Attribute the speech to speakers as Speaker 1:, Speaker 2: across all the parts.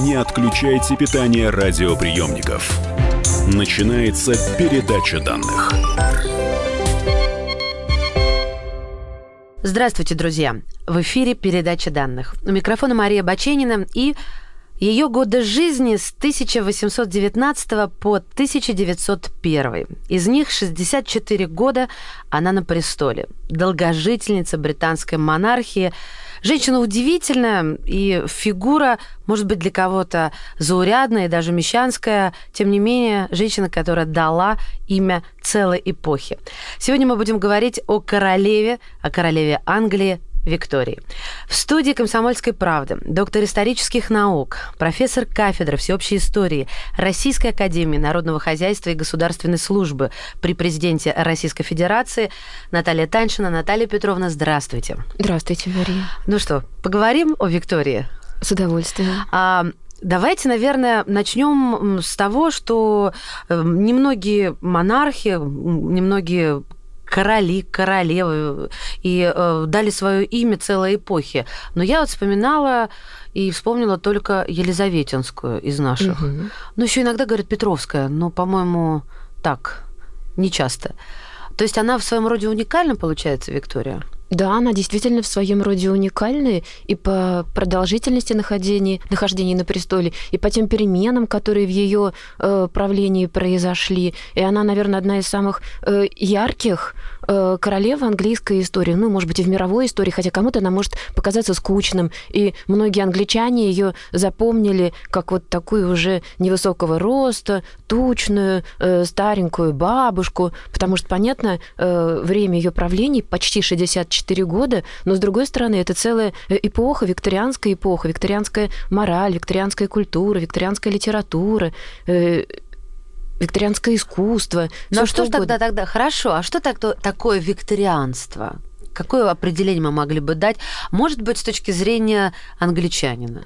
Speaker 1: Не отключайте питание радиоприемников. Начинается передача данных.
Speaker 2: Здравствуйте, друзья! В эфире передача данных. У микрофона Мария Баченина и ее годы жизни с 1819 по 1901. Из них 64 года она на престоле. Долгожительница британской монархии – Женщина удивительная, и фигура, может быть, для кого-то заурядная и даже мещанская, тем не менее, женщина, которая дала имя целой эпохи. Сегодня мы будем говорить о королеве, о королеве Англии Виктории. В студии «Комсомольской правды» доктор исторических наук, профессор кафедры всеобщей истории Российской академии народного хозяйства и государственной службы при президенте Российской Федерации Наталья Таньшина. Наталья Петровна, здравствуйте.
Speaker 3: Здравствуйте, Мария.
Speaker 2: Ну что, поговорим о Виктории?
Speaker 3: С удовольствием. А,
Speaker 2: Давайте, наверное, начнем с того, что э, немногие монархи, немногие короли, королевы, и э, дали свое имя целой эпохе. Но я вот вспоминала и вспомнила только Елизаветинскую из наших. Угу. Ну, еще иногда говорят Петровская, но, по-моему, так, не часто. То есть она в своем роде уникальна, получается, Виктория?
Speaker 3: Да, она действительно в своем роде уникальная и по продолжительности нахождения, нахождения на престоле, и по тем переменам, которые в ее э, правлении произошли. И она, наверное, одна из самых э, ярких э, королев английской истории, ну, может быть, и в мировой истории, хотя кому-то она может показаться скучным. И многие англичане ее запомнили как вот такую уже невысокого роста, тучную, э, старенькую бабушку, потому что, понятно, э, время ее правления почти 60 4 года, но, с другой стороны, это целая эпоха, викторианская эпоха, викторианская мораль, викторианская культура, викторианская литература, викторианское искусство.
Speaker 2: Ну а что, что тогда тогда хорошо? А что так, такое викторианство? Какое определение мы могли бы дать? Может быть, с точки зрения англичанина?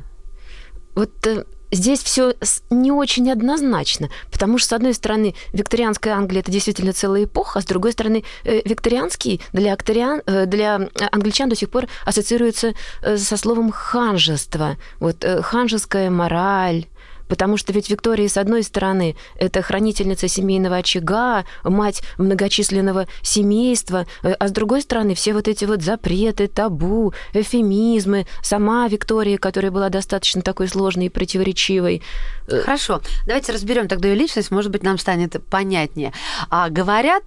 Speaker 3: Вот э, здесь все не очень однозначно, потому что, с одной стороны, викторианская Англия – это действительно целая эпоха, а с другой стороны, э, викторианский для, акториан, э, для англичан до сих пор ассоциируется со словом ханжество. Вот ханжеская мораль, Потому что ведь Виктория, с одной стороны, это хранительница семейного очага, мать многочисленного семейства, э, а с другой стороны, все вот эти вот запреты, табу, эфемизмы, сама Виктория, которая была достаточно такой сложной и противоречивой.
Speaker 2: Э, Хорошо, давайте разберем тогда ее личность, может быть, нам станет понятнее. А говорят,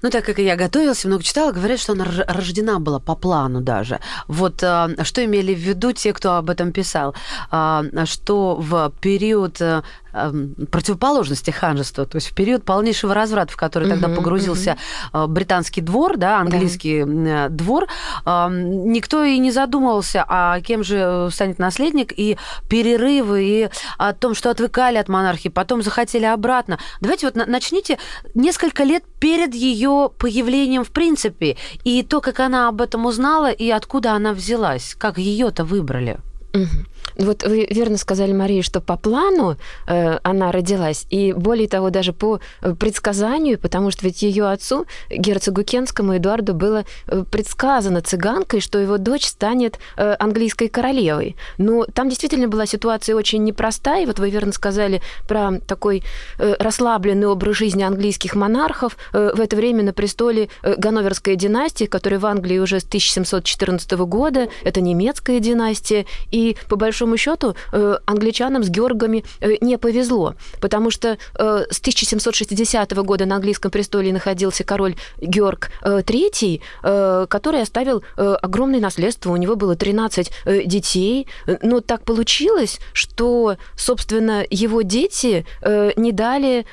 Speaker 2: ну так как я готовилась, много читала, говорят, что она рождена была по плану даже. Вот а, что имели в виду те, кто об этом писал? А, что в период период э, эм, противоположности ханжества, то есть в период полнейшего разврата, в который тогда погрузился uh британский двор, да, английский да. двор, эм, никто и не задумывался, а кем же станет наследник, и перерывы, и о том, что отвыкали от монархии, потом захотели обратно. Давайте вот начните несколько лет перед ее появлением в принципе, и то, как она об этом узнала, и откуда она взялась, как ее-то выбрали.
Speaker 3: Угу. Вот вы верно сказали, Мария, что по плану э, она родилась, и более того, даже по э, предсказанию, потому что ведь ее отцу, герцогу Кенскому Эдуарду, было э, предсказано цыганкой, что его дочь станет э, английской королевой. Но там действительно была ситуация очень непростая, и вот вы верно сказали про такой э, расслабленный образ жизни английских монархов. Э, в это время на престоле э, Ганноверская династия, которая в Англии уже с 1714 года, это немецкая династия, и по большому большому счету э, англичанам с Георгами э, не повезло, потому что э, с 1760 года на английском престоле находился король Георг III, который оставил огромное наследство. У него было 13 детей. Но так получилось, что, собственно, его дети не дали,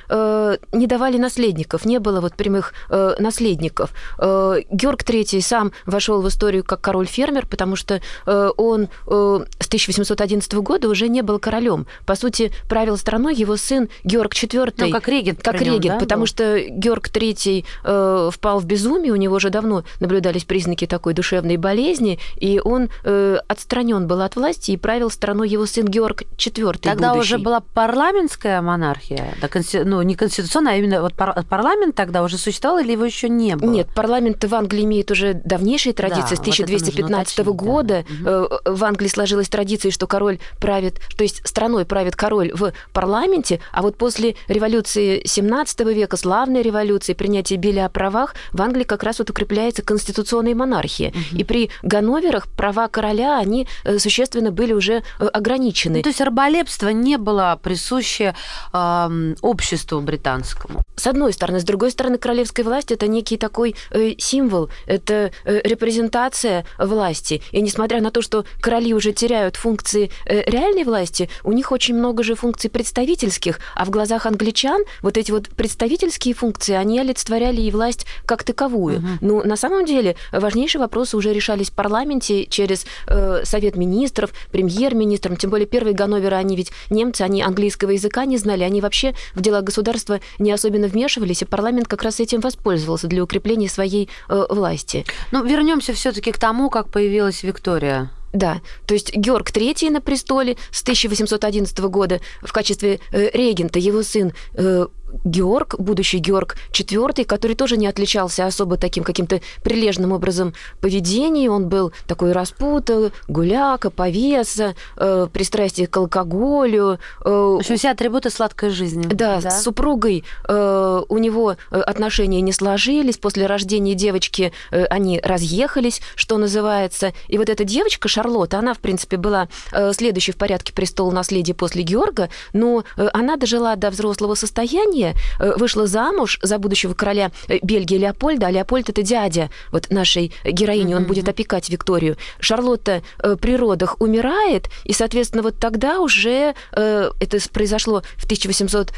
Speaker 3: не давали наследников, не было вот прямых наследников. Георг III сам вошел в историю как король-фермер, потому что он с 1800 1911 года уже не был королем. По сути, правил страной его сын Георг IV.
Speaker 2: Ну, как регент.
Speaker 3: Как регент, да, потому был? что Георг III э, впал в безумие, у него уже давно наблюдались признаки такой душевной болезни, и он э, отстранен был от власти, и правил страной его сын Георг IV.
Speaker 2: Тогда
Speaker 3: будущий.
Speaker 2: уже была парламентская монархия, да, консти... ну, не конституционная, а именно вот пар... парламент тогда уже существовал, или его еще не было?
Speaker 3: Нет, парламент в Англии имеет уже давнейшие традиции. Да, С 1215 вот года да. в Англии сложилась есть традиции, что король правит, то есть страной правит король в парламенте, а вот после революции 17 века, славной революции, принятия Билля о правах, в Англии как раз вот укрепляется конституционная монархия. Угу. И при Ганноверах права короля, они э, существенно были уже э, ограничены. Ну,
Speaker 2: то есть раболепство не было присуще э, обществу британскому?
Speaker 3: С одной стороны. С другой стороны, королевская власть – это некий такой э, символ, это э, репрезентация власти. И несмотря на то, что короли уже теряют функции э, реальной власти, у них очень много же функций представительских, а в глазах англичан вот эти вот представительские функции, они олицетворяли и власть как таковую. Угу. Ну, на самом деле, важнейшие вопросы уже решались в парламенте через э, Совет министров, премьер-министром, тем более первые Ганноверы, они ведь немцы, они английского языка не знали, они вообще в дела государства не особенно вмешивались, и парламент как раз этим воспользовался для укрепления своей э, власти.
Speaker 2: Ну, вернемся все-таки к тому, как появилась Виктория.
Speaker 3: Да, то есть Георг III на престоле с 1811 года в качестве э, регента, его сын э, Георг, будущий Георг IV, который тоже не отличался особо таким каким-то прилежным образом поведения. Он был такой распута, гуляка, повеса, э, пристрастие к алкоголю.
Speaker 2: Э, В общем, все атрибуты сладкой жизни.
Speaker 3: Да, да? с супругой э, у него э, отношения не сложились. После рождения девочки э, они разъехались, что называется. И вот эта девочка, Шарлотта, она, в принципе, была э, следующей в порядке престола наследия после Георга, но э, она дожила до взрослого состояния, Мария э, вышла замуж за будущего короля э, Бельгии Леопольда, а Леопольд это дядя вот нашей героини, он будет опекать Викторию. Шарлотта э, при родах умирает, и, соответственно, вот тогда уже это произошло в 1800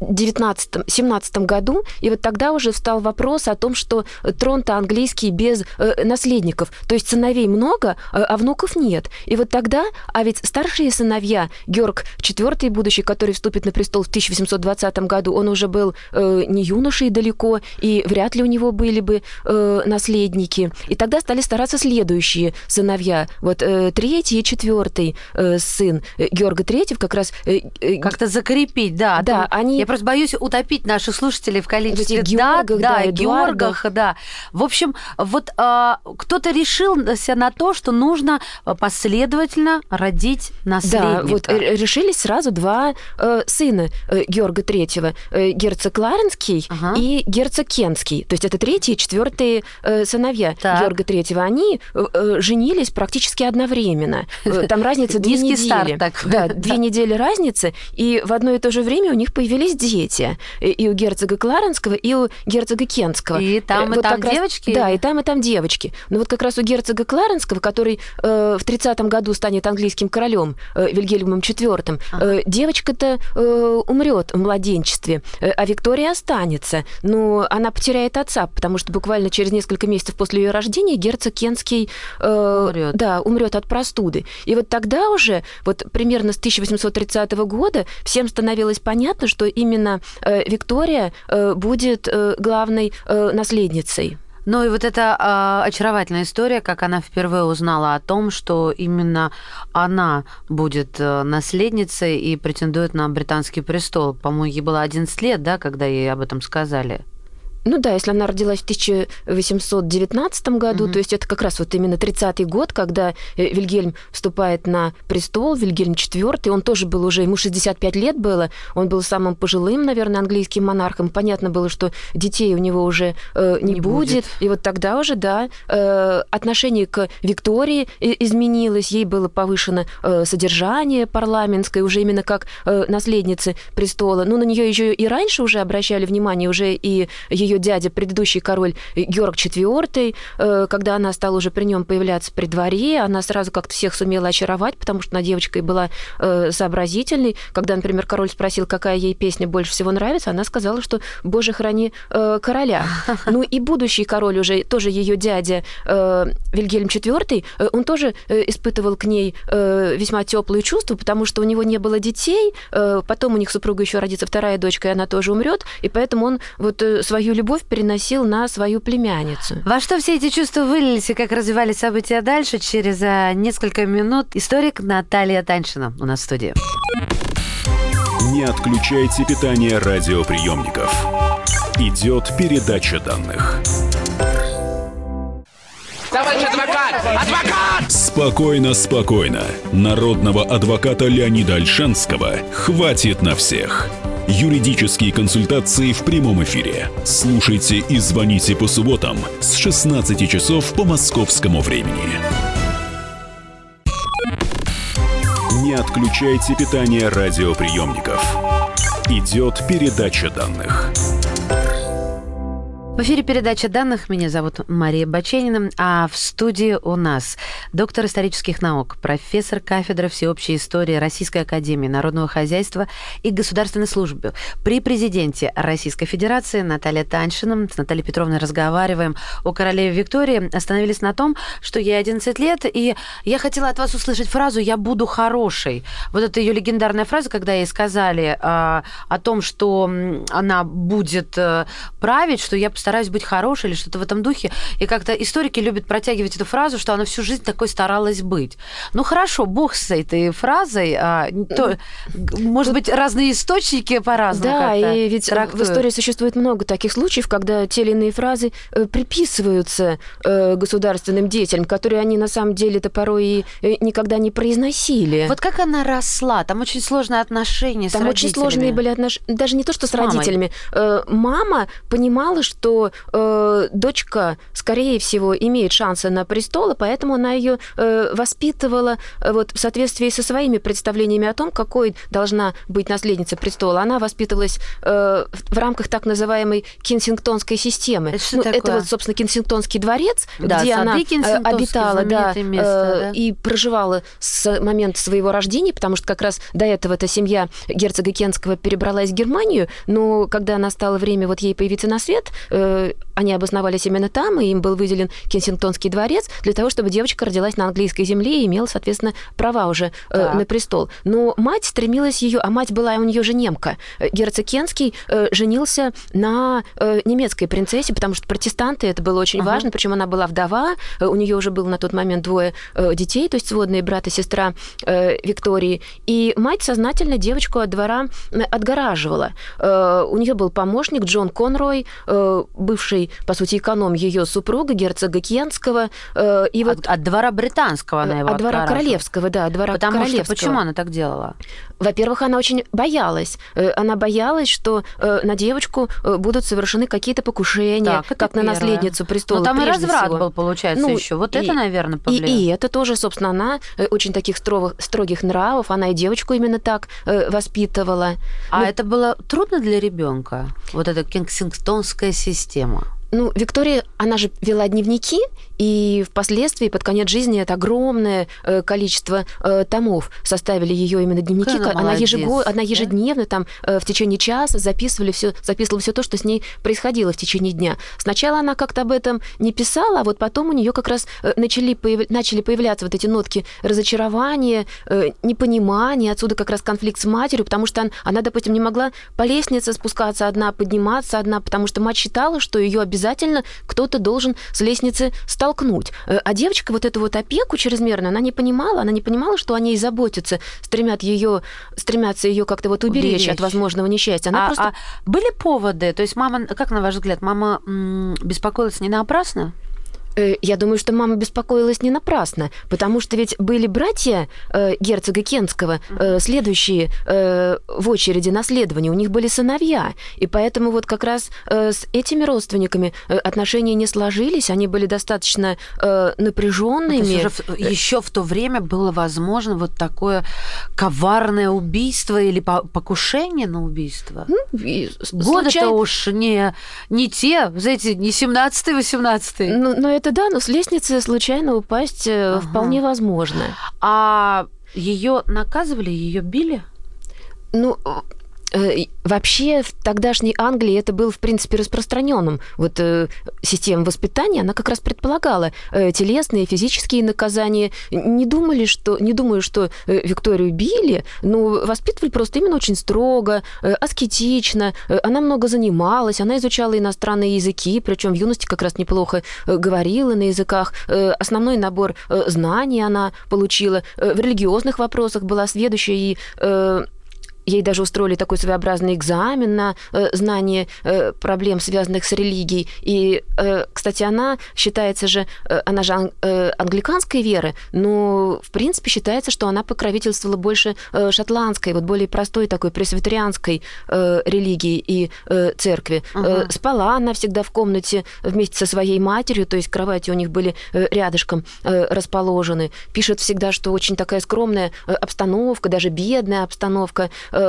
Speaker 3: 19-17 году, и вот тогда уже встал вопрос о том, что трон-то английский без э, наследников, то есть сыновей много, а, а внуков нет. И вот тогда, а ведь старшие сыновья, Георг IV будущий, который вступит на престол в 1820 году, он уже был э, не юношей далеко, и вряд ли у него были бы э, наследники. И тогда стали стараться следующие сыновья, вот э, третий и четвертый э, сын Георга III как раз...
Speaker 2: Э, э, Как-то закрепить, да. Да, они... Я просто боюсь утопить наших слушателей в количестве дат, да, да, Георгах, да. В общем, вот э, кто-то решился на то, что нужно последовательно родить наследника.
Speaker 3: Да, вот решились сразу два э, сына э, Георга Третьего, э, герцог Ларенский ага. и герцог Кенский. То есть это третий и четвертый э, сыновья так. Георга Третьего. Они э, э женились практически одновременно. Э, там разница две недели. Да, две недели разницы, и в одно и то же время у них появились дети. И у герцога Кларенского, и у герцога Кенского.
Speaker 2: И там, э, вот и там раз... девочки?
Speaker 3: Да, и там, и там девочки. Но вот как раз у герцога Кларенского, который э, в 30-м году станет английским королем э, Вильгельмом IV, э, девочка-то э, умрет в младенчестве, э, а Виктория останется. Но она потеряет отца, потому что буквально через несколько месяцев после ее рождения герцог Кенский э, умрет. Да, умрет от простуды. И вот тогда уже, вот примерно с 1830 года, всем становилось понятно, что именно э, Виктория э, будет э, главной наследницей.
Speaker 2: Ну и вот эта э, очаровательная история, как она впервые узнала о том, что именно она будет наследницей и претендует на британский престол. По-моему, ей было 11 лет, да, когда ей об этом сказали.
Speaker 3: Ну да, если она родилась в 1819 году, угу. то есть это как раз вот именно 30-й год, когда э, Вильгельм вступает на престол, Вильгельм IV, он тоже был уже, ему 65 лет было, он был самым пожилым, наверное, английским монархом. Понятно было, что детей у него уже э, не, не будет. будет. И вот тогда уже, да, э, отношение к Виктории изменилось, ей было повышено э, содержание парламентское, уже именно как э, наследницы престола. Ну, на нее еще и раньше уже обращали внимание, уже и ее ее дядя, предыдущий король Георг IV, э, когда она стала уже при нем появляться при дворе, она сразу как-то всех сумела очаровать, потому что она девочкой была э, сообразительной. Когда, например, король спросил, какая ей песня больше всего нравится, она сказала, что «Боже, храни э, короля». Ну и будущий король уже, тоже ее дядя Вильгельм IV, он тоже испытывал к ней весьма теплые чувства, потому что у него не было детей, потом у них супруга еще родится вторая дочка, и она тоже умрет, и поэтому он вот свою любовь переносил на свою племянницу.
Speaker 2: Во что все эти чувства вылились и как развивались события дальше, через а, несколько минут историк Наталья Таньшина у нас в студии.
Speaker 1: Не отключайте питание радиоприемников. Идет передача данных.
Speaker 4: Товарищ адвокат! Адвокат!
Speaker 1: Спокойно, спокойно. Народного адвоката Леонида Альшанского хватит на всех. Юридические консультации в прямом эфире. Слушайте и звоните по субботам с 16 часов по московскому времени. Не отключайте питание радиоприемников. Идет передача данных.
Speaker 2: В эфире передача данных. Меня зовут Мария Баченина, а в студии у нас доктор исторических наук, профессор кафедры всеобщей истории Российской Академии Народного Хозяйства и Государственной службы при президенте Российской Федерации Наталья Таньшина. С Натальей Петровной разговариваем о королеве Виктории. Остановились на том, что ей 11 лет, и я хотела от вас услышать фразу «я буду хорошей». Вот это ее легендарная фраза, когда ей сказали э, о том, что она будет э, править, что я постараюсь стараюсь быть хорошей или что-то в этом духе. И как-то историки любят протягивать эту фразу, что она всю жизнь такой старалась быть. Ну хорошо, бог с этой фразой. А, то, может быть, разные источники по-разному.
Speaker 3: Да, и ведь трактуют. в истории существует много таких случаев, когда те или иные фразы э, приписываются э, государственным деятелям, которые они на самом деле-то порой и э, никогда не произносили.
Speaker 2: Вот как она росла? Там очень сложные отношения
Speaker 3: Там
Speaker 2: с родителями.
Speaker 3: очень сложные были отношения, даже не то, что с, с родителями. Мама понимала, что э, дочка, скорее всего, имеет шансы на престол, и поэтому она ее э, воспитывала э, вот, в соответствии со своими представлениями о том, какой должна быть наследница престола. Она воспитывалась э, в рамках так называемой кенсингтонской системы.
Speaker 2: Это,
Speaker 3: ну,
Speaker 2: такое?
Speaker 3: это вот, собственно, Кенсингтонский дворец,
Speaker 2: да,
Speaker 3: где она
Speaker 2: э,
Speaker 3: обитала да,
Speaker 2: место,
Speaker 3: э,
Speaker 2: да?
Speaker 3: и проживала с момента своего рождения, потому что как раз до этого эта семья герцога Кенского перебралась в Германию, но когда настало время вот ей появиться на свет, э, они обосновались именно там, и им был выделен Кенсингтонский дворец для того, чтобы девочка родилась на английской земле и имела, соответственно, права уже э, на престол. Но мать стремилась ее, а мать была у нее же немка. Герцог Кенский э, женился на э, немецкой принцессе, потому что протестанты, это было очень ага. важно, причем она была вдова, э, у нее уже было на тот момент двое э, детей, то есть сводные брат и сестра э, Виктории, и мать сознательно девочку от двора отгораживала. Э, у нее был помощник Джон Конрой, э, бывший, по сути, эконом ее супруга, герцога Кьянского.
Speaker 2: Э, и вот... от, от двора британского она его
Speaker 3: От двора королевского, да, от двора
Speaker 2: Потому
Speaker 3: королевского.
Speaker 2: Что, почему она так делала?
Speaker 3: Во-первых, она очень боялась. Она боялась, что на девочку будут совершены какие-то покушения,
Speaker 2: так,
Speaker 3: как на наследницу престола.
Speaker 2: Но там и разврат
Speaker 3: всего.
Speaker 2: был, получается, ну, еще. Вот и, это, наверное, повлияло.
Speaker 3: И, и это тоже, собственно, она очень таких строгих, строгих нравов, она и девочку именно так воспитывала.
Speaker 2: А ну, это было трудно для ребенка? Вот эта кенсингтонская система?
Speaker 3: Ну, Виктория, она же вела дневники, и впоследствии, под конец жизни, это огромное э, количество э, томов составили ее именно дневники.
Speaker 2: Она,
Speaker 3: она, ежегод,
Speaker 2: да?
Speaker 3: она ежедневно там э, в течение часа записывали все, записывала все то, что с ней происходило в течение дня. Сначала она как-то об этом не писала, а вот потом у нее как раз начали, появ... начали появляться вот эти нотки разочарования, непонимания, отсюда как раз конфликт с матерью, потому что она, допустим, не могла по лестнице спускаться одна, подниматься одна, потому что мать считала, что ее обязательно кто-то должен с лестницы столкнуть. А девочка вот эту вот опеку чрезмерную, она не понимала, она не понимала, что о ней заботятся, стремят ее, стремятся ее как-то вот уберечь, уберечь. от возможного несчастья. Она
Speaker 2: а,
Speaker 3: просто...
Speaker 2: а были поводы? То есть мама, как на ваш взгляд, мама м- беспокоилась не напрасно?
Speaker 3: Э, я думаю, что мама беспокоилась не напрасно, потому что ведь были братья э, герцога Кенского, э, следующие э, в очереди наследования, у них были сыновья, и поэтому вот как раз э, с этими родственниками э, отношения не сложились, они были достаточно э, напряженными.
Speaker 2: Ну, еще в то время было возможно вот такое коварное убийство или покушение на убийство.
Speaker 3: Ну,
Speaker 2: Годы-то случай... уж не, не те, знаете, не 17-18.
Speaker 3: Ну, но это да, но с лестницы случайно упасть э, ага. вполне возможно.
Speaker 2: А ее наказывали, ее били?
Speaker 3: Ну, Э, вообще в тогдашней Англии это был, в принципе, распространенным. Вот э, система воспитания, она как раз предполагала э, телесные, физические наказания. Не думали, что, не думаю, что э, Викторию били, но воспитывали просто именно очень строго, э, аскетично. Э, она много занималась, она изучала иностранные языки, причем в юности как раз неплохо э, говорила на языках. Э, основной набор э, знаний она получила. Э, в религиозных вопросах была сведущая и э, ей даже устроили такой своеобразный экзамен на знание проблем, связанных с религией. И, кстати, она считается же, она же англиканской веры, но, в принципе, считается, что она покровительствовала больше шотландской, вот более простой такой пресвитерианской религии и церкви. Uh-huh. Спала она всегда в комнате вместе со своей матерью, то есть кровати у них были рядышком расположены. Пишет всегда, что очень такая скромная э, обстановка, даже бедная обстановка э,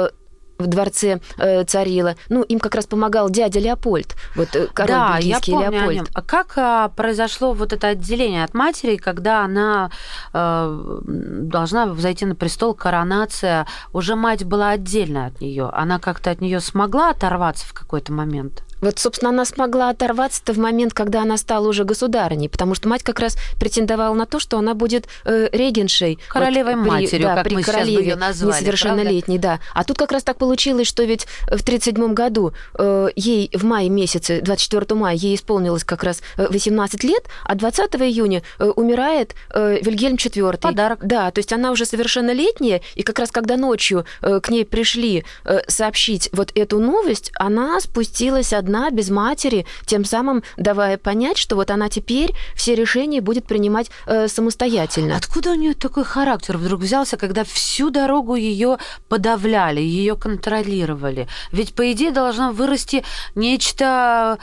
Speaker 3: в дворце э, царила. Ну, им как раз помогал дядя Леопольд, вот э, король
Speaker 2: да,
Speaker 3: бельгийский
Speaker 2: я помню
Speaker 3: Леопольд.
Speaker 2: О нем. А как а, произошло вот это отделение от матери, когда она э, должна зайти на престол, коронация, уже мать была отдельно от нее. Она как-то от нее смогла оторваться в какой-то момент?
Speaker 3: Вот, собственно, она смогла оторваться-то в момент, когда она стала уже государыней, потому что мать как раз претендовала на то, что она будет э, регеншей.
Speaker 2: Королевой
Speaker 3: вот,
Speaker 2: матерью,
Speaker 3: да,
Speaker 2: как
Speaker 3: при
Speaker 2: мы
Speaker 3: королеве
Speaker 2: сейчас бы ее назвали,
Speaker 3: несовершеннолетней, да. А тут как раз так получилось, что ведь в 1937 году э, ей в мае месяце, 24 мая, ей исполнилось как раз 18 э, лет, а 20 июня э, умирает э, Вильгельм IV.
Speaker 2: Подарок.
Speaker 3: Да, то есть она уже совершеннолетняя, и как раз когда ночью э, к ней пришли э, сообщить вот эту новость, она спустилась одна одна, без матери, тем самым давая понять, что вот она теперь все решения будет принимать э, самостоятельно.
Speaker 2: Откуда у нее такой характер вдруг взялся, когда всю дорогу ее подавляли, ее контролировали? Ведь, по идее, должно вырасти нечто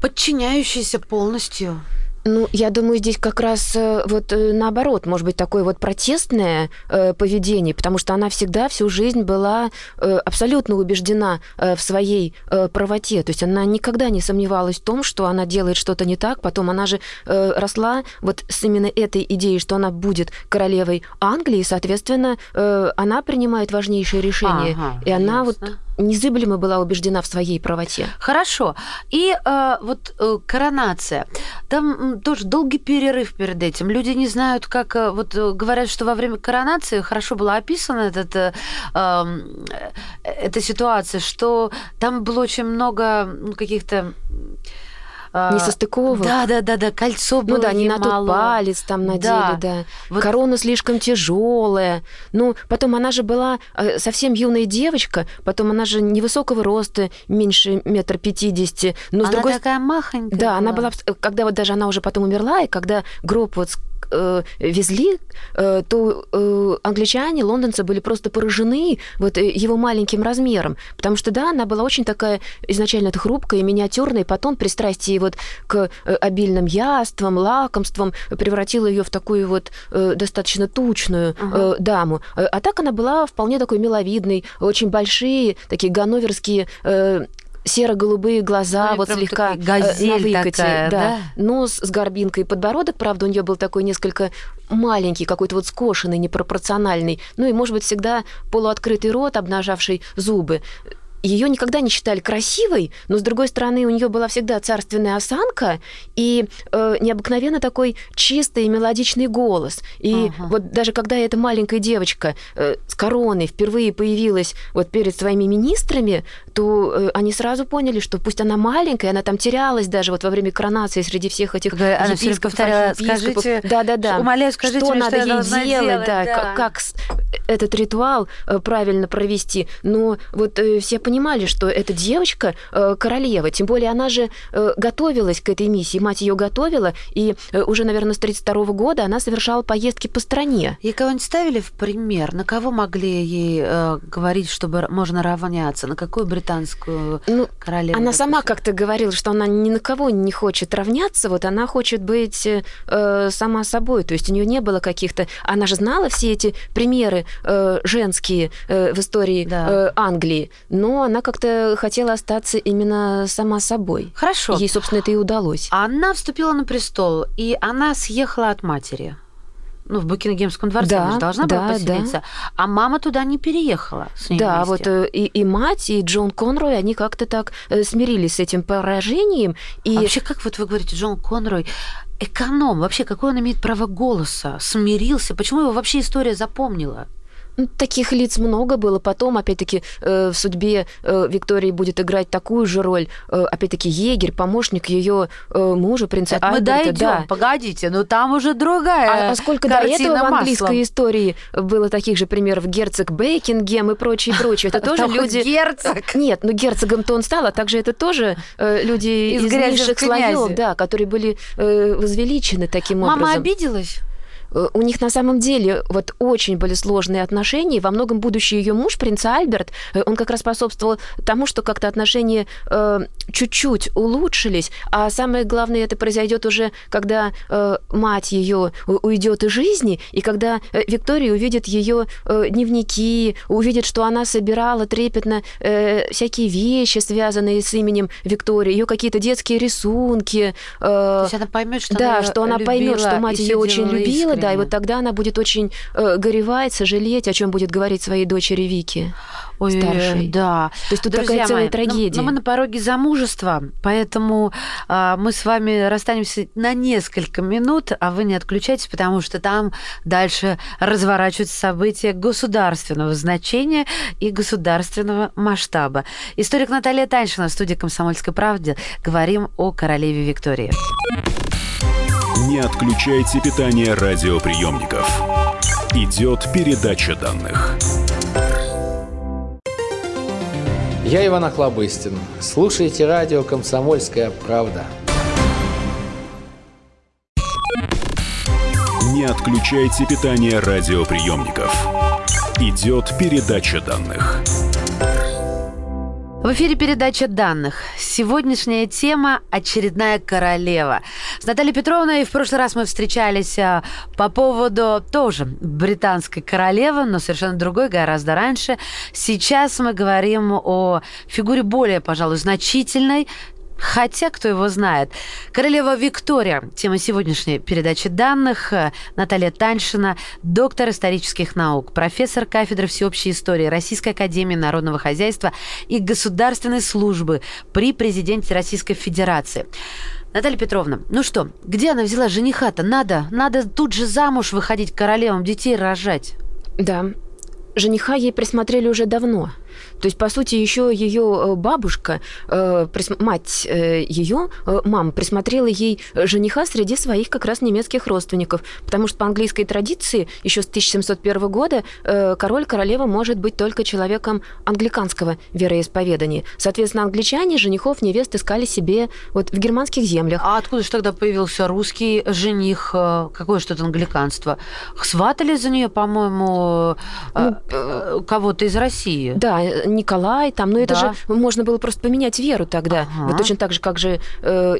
Speaker 2: подчиняющееся полностью.
Speaker 3: Ну, я думаю, здесь как раз э, вот э, наоборот, может быть, такое вот протестное э, поведение, потому что она всегда всю жизнь была э, абсолютно убеждена э, в своей э, правоте. То есть она никогда не сомневалась в том, что она делает что-то не так. Потом она же росла вот с именно этой идеей, что она будет королевой Англии, и, соответственно, она принимает важнейшие решения. Ага, и она ясно. вот незыблемо была убеждена в своей правоте.
Speaker 2: Хорошо. И э, вот э, коронация. Там тоже долгий перерыв перед этим. Люди не знают, как... Э, вот э, говорят, что во время коронации хорошо была описана этот, э, эм, э, эта ситуация, что там было очень много каких-то
Speaker 3: а, несостыковок.
Speaker 2: Да, да, да, да, кольцо было
Speaker 3: Ну да, не на тот палец там надели, да. да. Вот. Корона слишком тяжелая. Ну, потом она же была э, совсем юная девочка, потом она же невысокого роста, меньше метр пятидесяти.
Speaker 2: Но она другой... такая махонькая
Speaker 3: Да,
Speaker 2: была.
Speaker 3: она была... Когда вот даже она уже потом умерла, и когда гроб вот э, везли, э, то э, англичане, лондонцы были просто поражены вот э, его маленьким размером, потому что, да, она была очень такая изначально это хрупкая, миниатюрная, и потом пристрастие вот к э, обильным яствам, лакомствам превратило ее в такую вот э, достаточно тучную э, даму. А так она была вполне такой миловидной, очень большие, такие ганноверские э, серо-голубые глаза, ну, вот слегка
Speaker 2: газель на выкате, такая, да. да?
Speaker 3: Нос с горбинкой, подбородок, правда, у нее был такой несколько маленький, какой-то вот скошенный, непропорциональный. Ну и, может быть, всегда полуоткрытый рот, обнажавший зубы ее никогда не считали красивой, но, с другой стороны, у нее была всегда царственная осанка и э, необыкновенно такой чистый и мелодичный голос. И ага. вот даже когда эта маленькая девочка э, с короной впервые появилась вот перед своими министрами, то э, они сразу поняли, что пусть она маленькая, она там терялась даже вот во время коронации среди всех этих
Speaker 2: Она все повторяла, скажите,
Speaker 3: да, да, да.
Speaker 2: умоляю, скажите
Speaker 3: что
Speaker 2: мне,
Speaker 3: надо
Speaker 2: что
Speaker 3: ей делать,
Speaker 2: делать,
Speaker 3: да,
Speaker 2: да.
Speaker 3: Как, как этот ритуал э, правильно провести. Но вот э, все понимают, понимали, что эта девочка э, королева, тем более она же э, готовилась к этой миссии, мать ее готовила, и э, уже, наверное, с 32 года она совершала поездки по стране.
Speaker 2: И кого-нибудь ставили в пример? На кого могли ей э, говорить, чтобы можно равняться? На какую британскую ну, королеву?
Speaker 3: Она сама как-то говорила, что она ни на кого не хочет равняться, вот она хочет быть э, сама собой, то есть у нее не было каких-то... Она же знала все эти примеры э, женские э, в истории да. э, Англии, но она как-то хотела остаться именно сама собой.
Speaker 2: Хорошо.
Speaker 3: Ей, собственно, это и удалось.
Speaker 2: Она вступила на престол, и она съехала от матери. Ну, в Букингемском дворце да, она же должна да, была поселиться. Да. А мама туда не переехала с ней
Speaker 3: Да,
Speaker 2: вместе.
Speaker 3: вот э, и, и мать, и Джон Конрой, они как-то так э, смирились с этим поражением. И...
Speaker 2: А вообще, как вот вы говорите, Джон Конрой, эконом, вообще, какое он имеет право голоса? Смирился? Почему его вообще история запомнила?
Speaker 3: Ну, таких лиц много было. Потом, опять-таки, э, в судьбе э, Виктории будет играть такую же роль, э, опять-таки, егерь, помощник ее э, мужа, принца
Speaker 2: Это
Speaker 3: Альберта.
Speaker 2: мы дойдем,
Speaker 3: да.
Speaker 2: погодите, но там уже другая
Speaker 3: А, а сколько до этого в
Speaker 2: маслом.
Speaker 3: английской истории было таких же примеров? Герцог Бекингем и прочее, прочее. Это тоже люди...
Speaker 2: герцог.
Speaker 3: Нет, ну герцогом-то он стал, а также это тоже э, люди
Speaker 2: Из
Speaker 3: низших
Speaker 2: в
Speaker 3: слоев, да, которые были э, возвеличены таким
Speaker 2: Мама
Speaker 3: образом.
Speaker 2: обиделась?
Speaker 3: Э, У них на самом деле вот очень были сложные отношения. и Во многом будущий ее муж, принц Альберт, э, он как раз способствовал тому, что как-то отношения э, чуть-чуть улучшились. А самое главное, это произойдет уже, когда э, мать ее уйдет из жизни, и когда э, Виктория увидит ее э, дневники, увидит, что она собирала трепетно э, всякие вещи, связанные с именем Виктории, ее какие-то детские рисунки. э,
Speaker 2: То есть она поймет, что
Speaker 3: да,
Speaker 2: она
Speaker 3: что она поймет, что мать ее очень любила, да, и вот тогда она будет очень э, горевать, сожалеть, о чем будет говорить своей дочери Вики.
Speaker 2: Ой,
Speaker 3: старшей.
Speaker 2: Да.
Speaker 3: То есть тут
Speaker 2: Друзья
Speaker 3: такая целая
Speaker 2: мои,
Speaker 3: трагедия.
Speaker 2: Но, мы на пороге замужества, поэтому а, мы с вами расстанемся на несколько минут, а вы не отключайтесь, потому что там дальше разворачиваются события государственного значения и государственного масштаба. Историк Наталья Таньшина в студии «Комсомольской правды». Говорим о королеве Виктории.
Speaker 1: Не отключайте питание радиоприемников. Идет передача данных.
Speaker 5: Я Иван Охлобыстин. Слушайте радио «Комсомольская правда».
Speaker 1: Не отключайте питание радиоприемников. Идет передача данных.
Speaker 2: В эфире передача данных. Сегодняшняя тема – очередная королева. С Натальей Петровной в прошлый раз мы встречались а, по поводу тоже британской королевы, но совершенно другой, гораздо раньше. Сейчас мы говорим о фигуре более, пожалуй, значительной, Хотя, кто его знает. Королева Виктория. Тема сегодняшней передачи данных. Наталья Таньшина, доктор исторических наук, профессор кафедры всеобщей истории Российской академии народного хозяйства и государственной службы при президенте Российской Федерации. Наталья Петровна, ну что, где она взяла жениха-то? Надо, надо тут же замуж выходить королевам, детей рожать.
Speaker 3: Да, жениха ей присмотрели уже давно. То есть, по сути, еще ее бабушка, э, мать э, ее, э, мама, присмотрела ей жениха среди своих как раз немецких родственников. Потому что по английской традиции еще с 1701 года э, король, королева может быть только человеком англиканского вероисповедания. Соответственно, англичане женихов, невест искали себе вот в германских землях.
Speaker 2: А откуда же тогда появился русский жених? э, Какое что-то англиканство? Сватали за нее, по-моему, э, э, кого-то из России.
Speaker 3: Да, э, Николай там, но это
Speaker 2: Да.
Speaker 3: же можно было просто поменять веру тогда.
Speaker 2: Ага.
Speaker 3: Вот точно так же, как же э,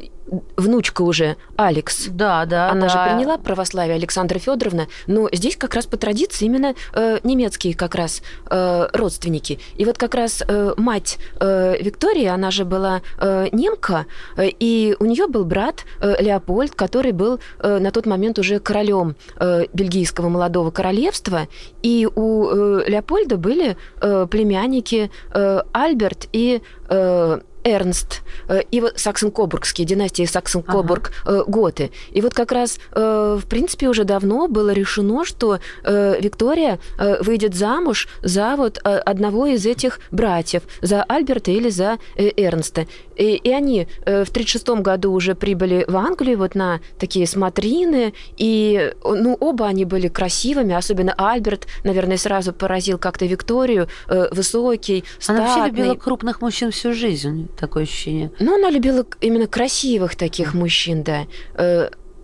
Speaker 3: внучка уже, Алекс.
Speaker 2: Да, да,
Speaker 3: Она
Speaker 2: да.
Speaker 3: же приняла православие Александра Федоровна, но здесь как раз по традиции именно э, немецкие как раз э, родственники. И вот как раз э, мать э, Виктории, она же была э, немка, э, и у нее был брат э, Леопольд, который был э, на тот момент уже королем э, бельгийского молодого королевства, и у э, Леопольда были э, племянники э, Альберт и э, Эрнст э, и вот Саксен-Кобургские династии Саксен-Кобург э, готы. И вот как раз, э, в принципе, уже давно было решено, что Виктория выйдет замуж за вот одного из этих братьев, за Альберта или за Эрнста. И, и они в 1936 году уже прибыли в Англию вот на такие смотрины, и ну, оба они были красивыми, особенно Альберт, наверное, сразу поразил как-то Викторию, высокий,
Speaker 2: Она вообще
Speaker 3: статный.
Speaker 2: любила крупных мужчин всю жизнь, такое ощущение.
Speaker 3: Ну, она любила именно красивых таких мужчин, да.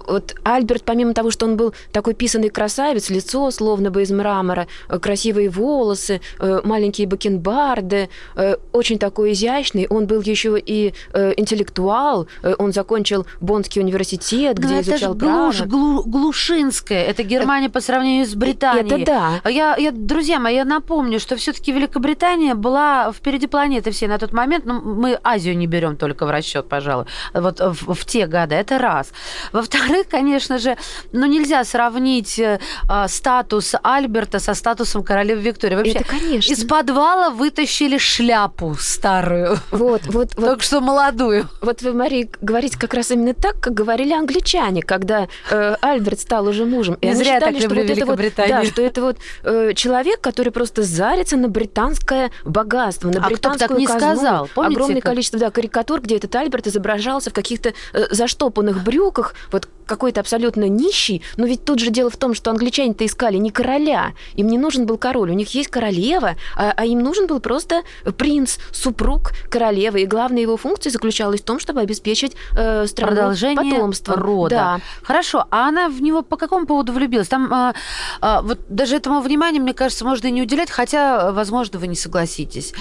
Speaker 3: Вот Альберт, помимо того, что он был такой писанный красавец, лицо словно бы из мрамора, э, красивые волосы, э, маленькие бакенбарды, э, очень такой изящный, он был еще и интеллектуал, он закончил Боннский университет,
Speaker 2: Но
Speaker 3: где
Speaker 2: это же
Speaker 3: изучал право.
Speaker 2: глушь, глу- глушинская. Это Германия по сравнению с Британией.
Speaker 3: Это да.
Speaker 2: Я, я, друзья мои, я напомню, что все-таки Великобритания была впереди планеты всей на тот момент. Ну, мы Азию не берем только в расчет, пожалуй, вот в, в те годы. Это раз. Во-вторых, во-вторых, конечно же, ну нельзя сравнить э, а, статус Альберта со статусом королевы Виктории. Вообще,
Speaker 3: Это конечно.
Speaker 2: из подвала вытащили шляпу старую.
Speaker 3: Вот, вот, вот.
Speaker 2: Только что молодую.
Speaker 3: Вот вы, Мария, говорите как раз именно так, как говорили англичане, когда э, Альберт стал уже мужем.
Speaker 2: Не
Speaker 3: они
Speaker 2: зря
Speaker 3: считали,
Speaker 2: так
Speaker 3: что вот это вот, да, что это вот э, человек, который просто зарится на британское богатство, на
Speaker 2: А кто
Speaker 3: британскую
Speaker 2: так не
Speaker 3: казну.
Speaker 2: сказал? Помните,
Speaker 3: Огромное
Speaker 2: как-
Speaker 3: количество да, карикатур, где этот Альберт изображался в каких-то э, заштопанных брюках, вот какой-то абсолютно нищий. Но ведь тут же дело в том, что англичане-то искали не короля, им не нужен был король, у них есть королева, а, а им нужен был просто принц, супруг королевы. И главная его функция заключалась в том, чтобы обеспечить э, страну
Speaker 2: Продолжение
Speaker 3: потомством.
Speaker 2: рода.
Speaker 3: Да.
Speaker 2: Хорошо, а она в него по какому поводу влюбилась? Там а, а, вот даже этому внимания, мне кажется, можно и не уделять, хотя, возможно, вы не согласитесь.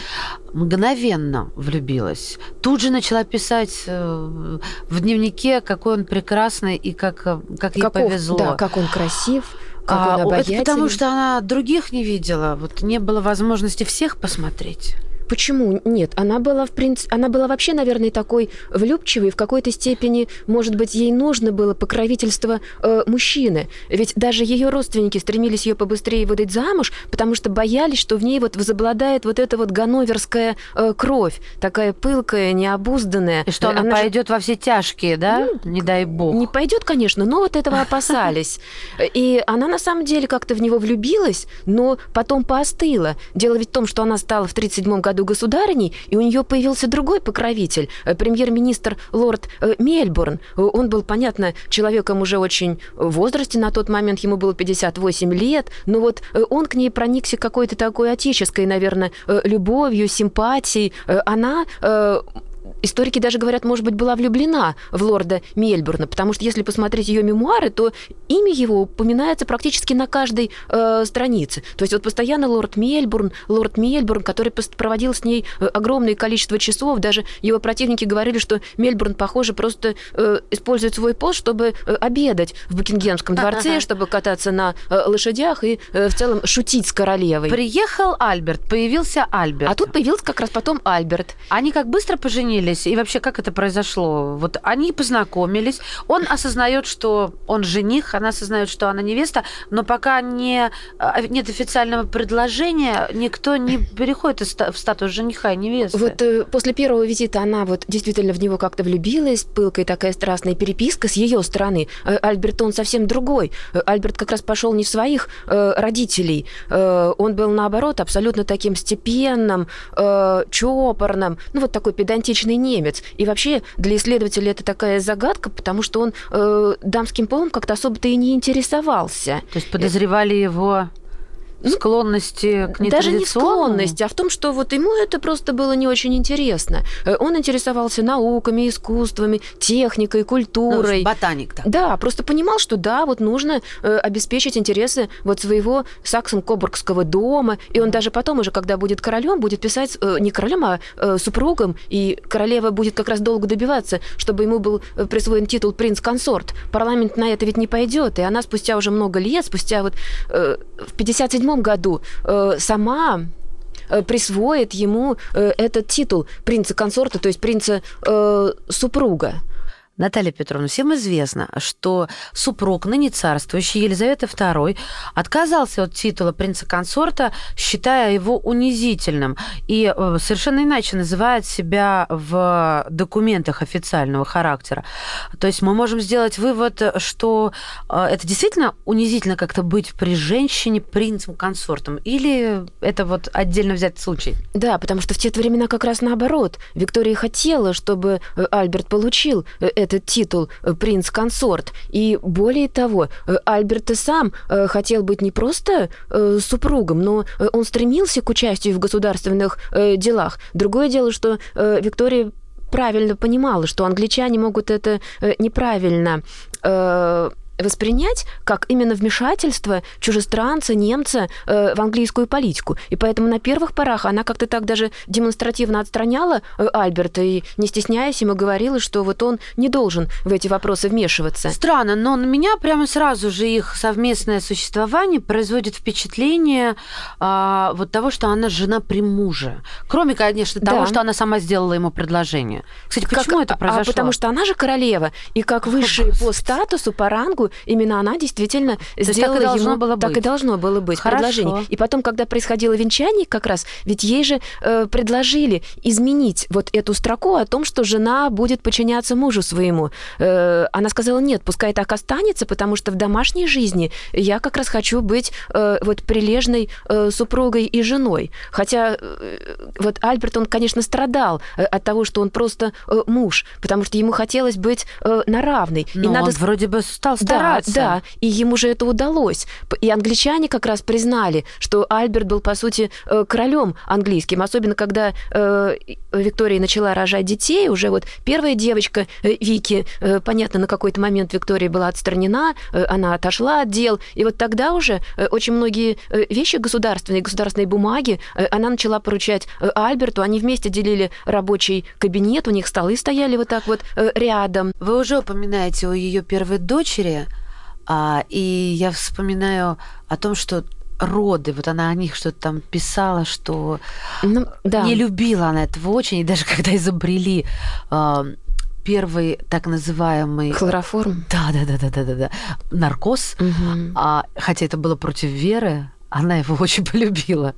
Speaker 2: Мгновенно влюбилась. Тут же начала писать э, в дневнике, какой он прекрасный и как, э, как ей
Speaker 3: Каков-
Speaker 2: повезло.
Speaker 3: Да, как он красив, как
Speaker 2: А,
Speaker 3: он
Speaker 2: это
Speaker 3: обаятелен.
Speaker 2: потому, что она других не видела, вот не было возможности всех посмотреть.
Speaker 3: Почему нет? Она была, в принципе, она была вообще, наверное, такой влюбчивой. В какой-то степени, может быть, ей нужно было покровительство э, мужчины. Ведь даже ее родственники стремились ее побыстрее выдать замуж, потому что боялись, что в ней вот возобладает вот эта вот ганноверская э, кровь, такая пылкая, необузданная.
Speaker 2: И что она,
Speaker 3: же-
Speaker 2: пойдет во все тяжкие, да? не дай бог.
Speaker 3: Не пойдет, конечно, но вот этого опасались. И она на самом деле как-то в него влюбилась, но потом поостыла. Дело ведь в том, что она стала в 1937 году государыней, и у нее появился другой покровитель, э, премьер-министр лорд э, Мельбурн. Э, Он был, понятно, человеком уже очень в возрасте на тот момент, ему было 58 лет, но вот он к ней проникся какой-то такой отеческой, наверное, любовью, симпатией. Она Историки даже говорят, может быть, была влюблена в лорда Мельбурна, потому что если посмотреть ее мемуары, то имя его упоминается практически на каждой э, странице. То есть вот постоянно лорд Мельбурн, лорд Мельбурн, который проводил с ней э, огромное количество часов. Даже его противники говорили, что Мельбурн, похоже, просто э, использует свой пост, чтобы э, обедать в Букингемском дворце, чтобы кататься на э, лошадях и э, в целом шутить с королевой.
Speaker 2: Приехал Альберт, появился Альберт.
Speaker 3: А тут появился как раз потом Альберт.
Speaker 2: Они как быстро поженились? И вообще, как это произошло? Вот они познакомились, он осознает, что он жених, она осознает, что она невеста, но пока не, а, нет официального предложения, никто не переходит в статус жениха и невесты.
Speaker 3: Вот э, после первого визита она вот действительно в него как-то влюбилась, пылкая такая страстная переписка с ее стороны. Э, Альберт, он совсем другой. Э, Альберт как раз пошел не в своих э, родителей. Э, он был, наоборот, абсолютно таким степенным, э, чопорным, ну вот такой педантичный немец. И вообще для исследователя это такая загадка, потому что он э, дамским полом как-то особо-то и не интересовался.
Speaker 2: То есть подозревали его склонности к
Speaker 3: Даже не склонности, а в том, что вот ему это просто было не очень интересно. Э, Он интересовался науками, искусствами, техникой,
Speaker 2: Ну,
Speaker 3: культурой.
Speaker 2: ботаник так.
Speaker 3: Да, просто понимал, что да, вот нужно э, обеспечить интересы вот своего саксон-кобургского дома. И он даже потом уже, когда будет королем, будет писать э, не королем, а э, супругом. И королева будет как раз долго добиваться, чтобы ему был э, присвоен титул принц-консорт. Парламент на это ведь не пойдет. И она спустя уже много лет, спустя вот э, в 57 году э, сама э, присвоит ему э, этот титул принца-консорта, то есть принца-супруга.
Speaker 2: Наталья Петровна, всем известно, что супруг ныне царствующий Елизаветы II отказался от титула принца-консорта, считая его унизительным, и э, совершенно иначе называет себя в документах официального характера. То есть мы можем сделать вывод, что э, это действительно унизительно как-то быть при женщине принцем-консортом, или это вот отдельно взять случай?
Speaker 3: Да, потому что в те времена как раз наоборот. Виктория хотела, чтобы э, Альберт получил э, этот титул э, принц-консорт. И более того, э, Альберт и сам э, хотел быть не просто супругом, но он стремился к участию в государственных делах. Другое дело, что Виктория правильно понимала, что англичане могут это неправильно воспринять как именно вмешательство чужестранца, немца э, в английскую политику. И поэтому на первых порах она как-то так даже демонстративно отстраняла э, Альберта и, не стесняясь, ему говорила, что вот он не должен в эти вопросы вмешиваться.
Speaker 2: Странно, но на меня прямо сразу же их совместное существование производит впечатление а, вот того, что она жена при муже. Кроме, конечно, того,
Speaker 3: Да.
Speaker 2: что она сама сделала ему предложение. Кстати, почему
Speaker 3: Как-
Speaker 2: это
Speaker 3: а
Speaker 2: произошло?
Speaker 3: потому что она же королева, и как высшая по статусу, по рангу, именно она действительно
Speaker 2: есть
Speaker 3: сделала
Speaker 2: так и должно
Speaker 3: ему...
Speaker 2: было
Speaker 3: Так
Speaker 2: быть.
Speaker 3: и должно было быть
Speaker 2: Хорошо.
Speaker 3: предложение. И потом, когда происходило венчание как раз, ведь ей же э, предложили изменить вот эту строку о том, что жена будет подчиняться мужу своему. Э, она сказала, нет, пускай так останется, потому что в домашней жизни я как раз хочу быть э, вот прилежной э, супругой и женой. Хотя э, вот Альберт, он, конечно, страдал э, от того, что он просто э, муж, потому что ему хотелось быть э, на равной.
Speaker 2: Но
Speaker 3: и надо
Speaker 2: он вроде бы стал стараться.
Speaker 3: да, и ему же это удалось. И англичане как раз признали, что Альберт был, по сути, э, королем английским, особенно когда э, Виктория начала рожать детей, уже вот первая девочка э, Вики, э, понятно, на какой-то момент Виктория была отстранена, э, она отошла от дел, и вот тогда уже э, очень многие э, вещи государственные, государственные бумаги э, она начала поручать э, Альберту, они вместе делили рабочий кабинет, у них столы стояли вот так вот э, рядом.
Speaker 2: Вы уже упоминаете о ее первой дочери, а, и я вспоминаю о том, что роды, вот она о них что-то там писала, что
Speaker 3: Ну, да.
Speaker 2: не любила она этого очень, и даже когда изобрели а, первый так называемый
Speaker 3: Хлороформ.
Speaker 2: да, да, да, да, да, да, да, наркоз,
Speaker 3: Мгм.
Speaker 2: а, хотя это было против веры, она его очень полюбила,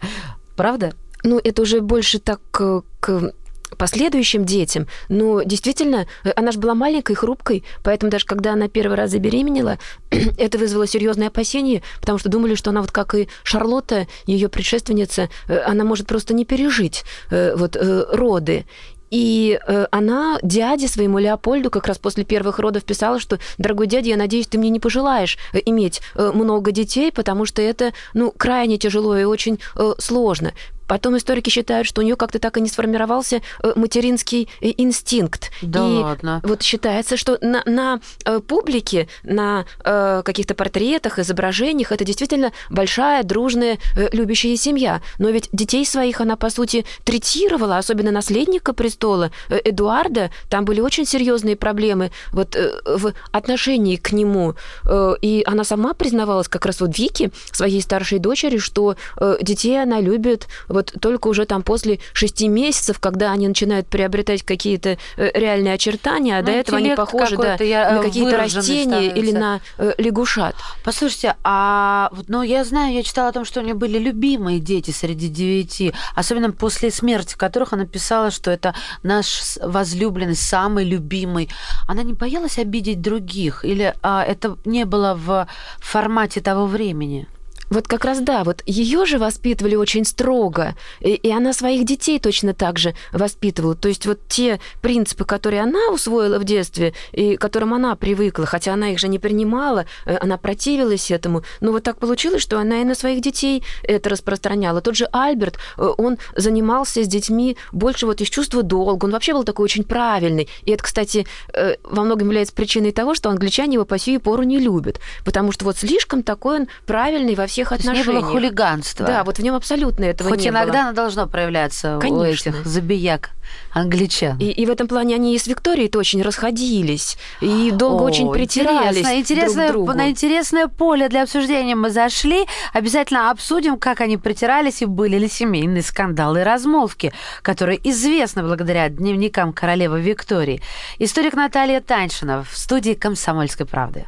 Speaker 2: правда?
Speaker 3: Ну, это уже больше так э, к последующим детям. Но действительно, э, она же была маленькой, хрупкой, поэтому даже когда она первый раз забеременела, это вызвало серьезные опасения, потому что думали, что она вот как и Шарлотта, ее предшественница, э, она может просто не пережить э, вот роды. И э, она дяде своему Леопольду как раз после первых родов писала, что, дорогой дядя, я надеюсь, ты мне не пожелаешь иметь э, много детей, потому что это, ну, крайне тяжело и очень э, сложно. Потом историки считают, что у нее как-то так и не сформировался э, материнский э, инстинкт.
Speaker 2: Да
Speaker 3: и
Speaker 2: ладно.
Speaker 3: вот считается, что на, на э, публике, на э, каких-то портретах, изображениях это действительно большая, дружная, э, любящая семья. Но ведь детей своих она, по сути, третировала, особенно наследника престола э, Эдуарда. Там были очень серьезные проблемы вот, э, в отношении к нему. Э, и она сама признавалась как раз вот Вики, своей старшей дочери, что э, детей она любит вот только уже там после шести месяцев, когда они начинают приобретать какие-то э, реальные очертания, а
Speaker 2: Ну,
Speaker 3: до этого они похожи да,
Speaker 2: я,
Speaker 3: на
Speaker 2: э,
Speaker 3: какие-то растения или
Speaker 2: становится.
Speaker 3: на э, лягушат.
Speaker 2: Послушайте, а вот, ну, я знаю, я читала о том, что у нее были любимые дети среди девяти, особенно после смерти которых она писала, что это наш возлюбленный, самый любимый. Она не боялась обидеть других? Или а, это не было в формате того времени?
Speaker 3: Вот как раз да, вот ее же воспитывали очень строго, и, и она своих детей точно так же воспитывала. То есть вот те принципы, которые она усвоила в детстве и которым она привыкла, хотя она их же не принимала, э, она противилась этому, но вот так получилось, что она и на своих детей это распространяла. Тот же Альберт, э, он занимался с детьми больше вот из чувства долга, он вообще был такой очень правильный. И это, кстати, э, во многом является причиной того, что англичане его по сию пору не любят, потому что вот слишком такой он правильный во всех
Speaker 2: То есть не
Speaker 3: отношениях.
Speaker 2: было хулиганства?
Speaker 3: Да, вот в нем абсолютно этого
Speaker 2: Хоть
Speaker 3: не
Speaker 2: иногда
Speaker 3: было.
Speaker 2: оно должно проявляться у
Speaker 3: Конечно.
Speaker 2: этих забияк англичан.
Speaker 3: И, и в этом плане они и с Викторией-то очень расходились, и долго
Speaker 2: О,
Speaker 3: очень притирались
Speaker 2: интересно, интересное,
Speaker 3: друг другу.
Speaker 2: На интересное поле для обсуждения мы зашли. Обязательно обсудим, как они притирались и были ли семейные скандалы и размолвки, которые известны благодаря дневникам королевы Виктории. Историк Наталья Таньшина в студии «Комсомольской правды».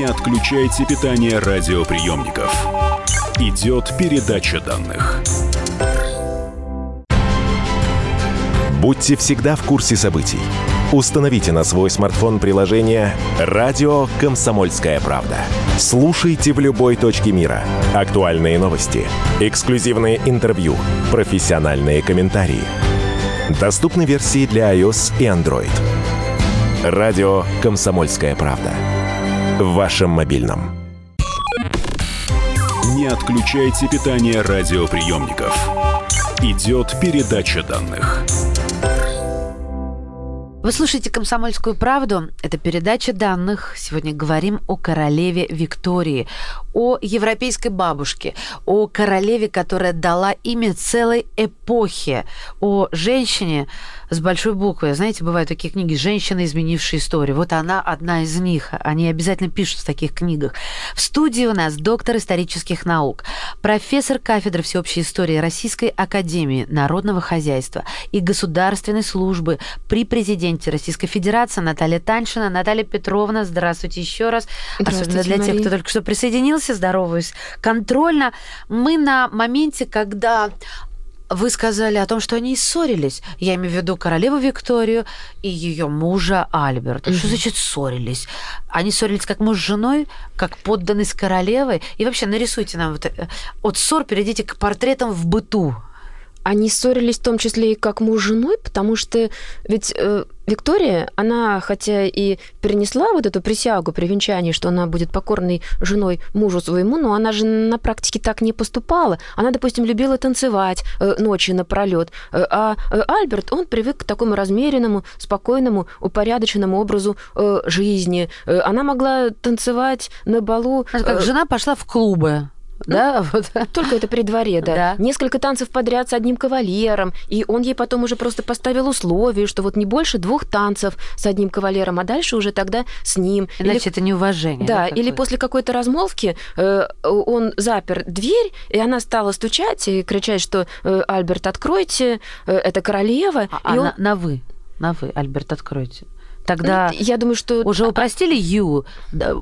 Speaker 1: Не отключайте питание радиоприемников. Идет передача данных.
Speaker 6: Будьте всегда в курсе событий. Установите на свой смартфон приложение «Радио Комсомольская правда». Слушайте в любой точке мира. Актуальные новости, эксклюзивные интервью, профессиональные комментарии. Доступны версии для iOS и Android. «Радио Комсомольская правда». В вашем мобильном.
Speaker 1: Не отключайте питание радиоприемников. Идет передача данных.
Speaker 2: Вы слушаете «Комсомольскую правду». Это передача данных. Сегодня говорим о королеве Виктории, о европейской бабушке, о королеве, которая дала имя целой эпохе, о женщине с большой буквы. Знаете, бывают такие книги «Женщина, изменившая историю». Вот она одна из них. Они обязательно пишут в таких книгах. В студии у нас доктор исторических наук, профессор кафедры всеобщей истории Российской Академии Народного Хозяйства и Государственной службы при президенте Российской Федерации Наталья Таньшина. Наталья Петровна, здравствуйте еще раз. Особенно для
Speaker 3: Мария.
Speaker 2: тех, кто только что присоединился, здороваюсь контрольно. Мы на моменте, когда вы сказали о том, что они ссорились. Я имею в виду королеву Викторию и ее мужа Альберта. Что значит ссорились? Они ссорились как муж с женой, как подданный с королевой. И вообще нарисуйте нам вот, э, от ссор перейдите к портретам в быту.
Speaker 3: Они ссорились в том числе и как муж с женой, потому что ведь э, Виктория, она хотя и перенесла вот эту присягу при венчании, что она будет покорной женой мужу своему, но она же на практике так не поступала. Она, допустим, любила танцевать э, ночи напролет, э, а э, Альберт, он привык к такому размеренному, спокойному, упорядоченному образу э, жизни. Э, она могла танцевать на балу.
Speaker 2: Как
Speaker 3: э,
Speaker 2: жена пошла в клубы. Да, вот.
Speaker 3: только это при дворе, да.
Speaker 2: Да.
Speaker 3: Несколько танцев подряд с одним кавалером, и он ей потом уже просто поставил условие, что вот не больше двух танцев с одним кавалером, а дальше уже тогда с ним. Или-
Speaker 2: Иначе это неуважение.
Speaker 3: да, или
Speaker 2: какое-то?
Speaker 3: после какой-то размолвки э, он запер дверь, и она стала стучать и кричать, что э, Альберт, откройте, э, это королева.
Speaker 2: А,
Speaker 3: и он-
Speaker 2: на, на вы, на вы, Альберт, откройте. Тогда
Speaker 3: Я думаю, что
Speaker 2: уже упростили you.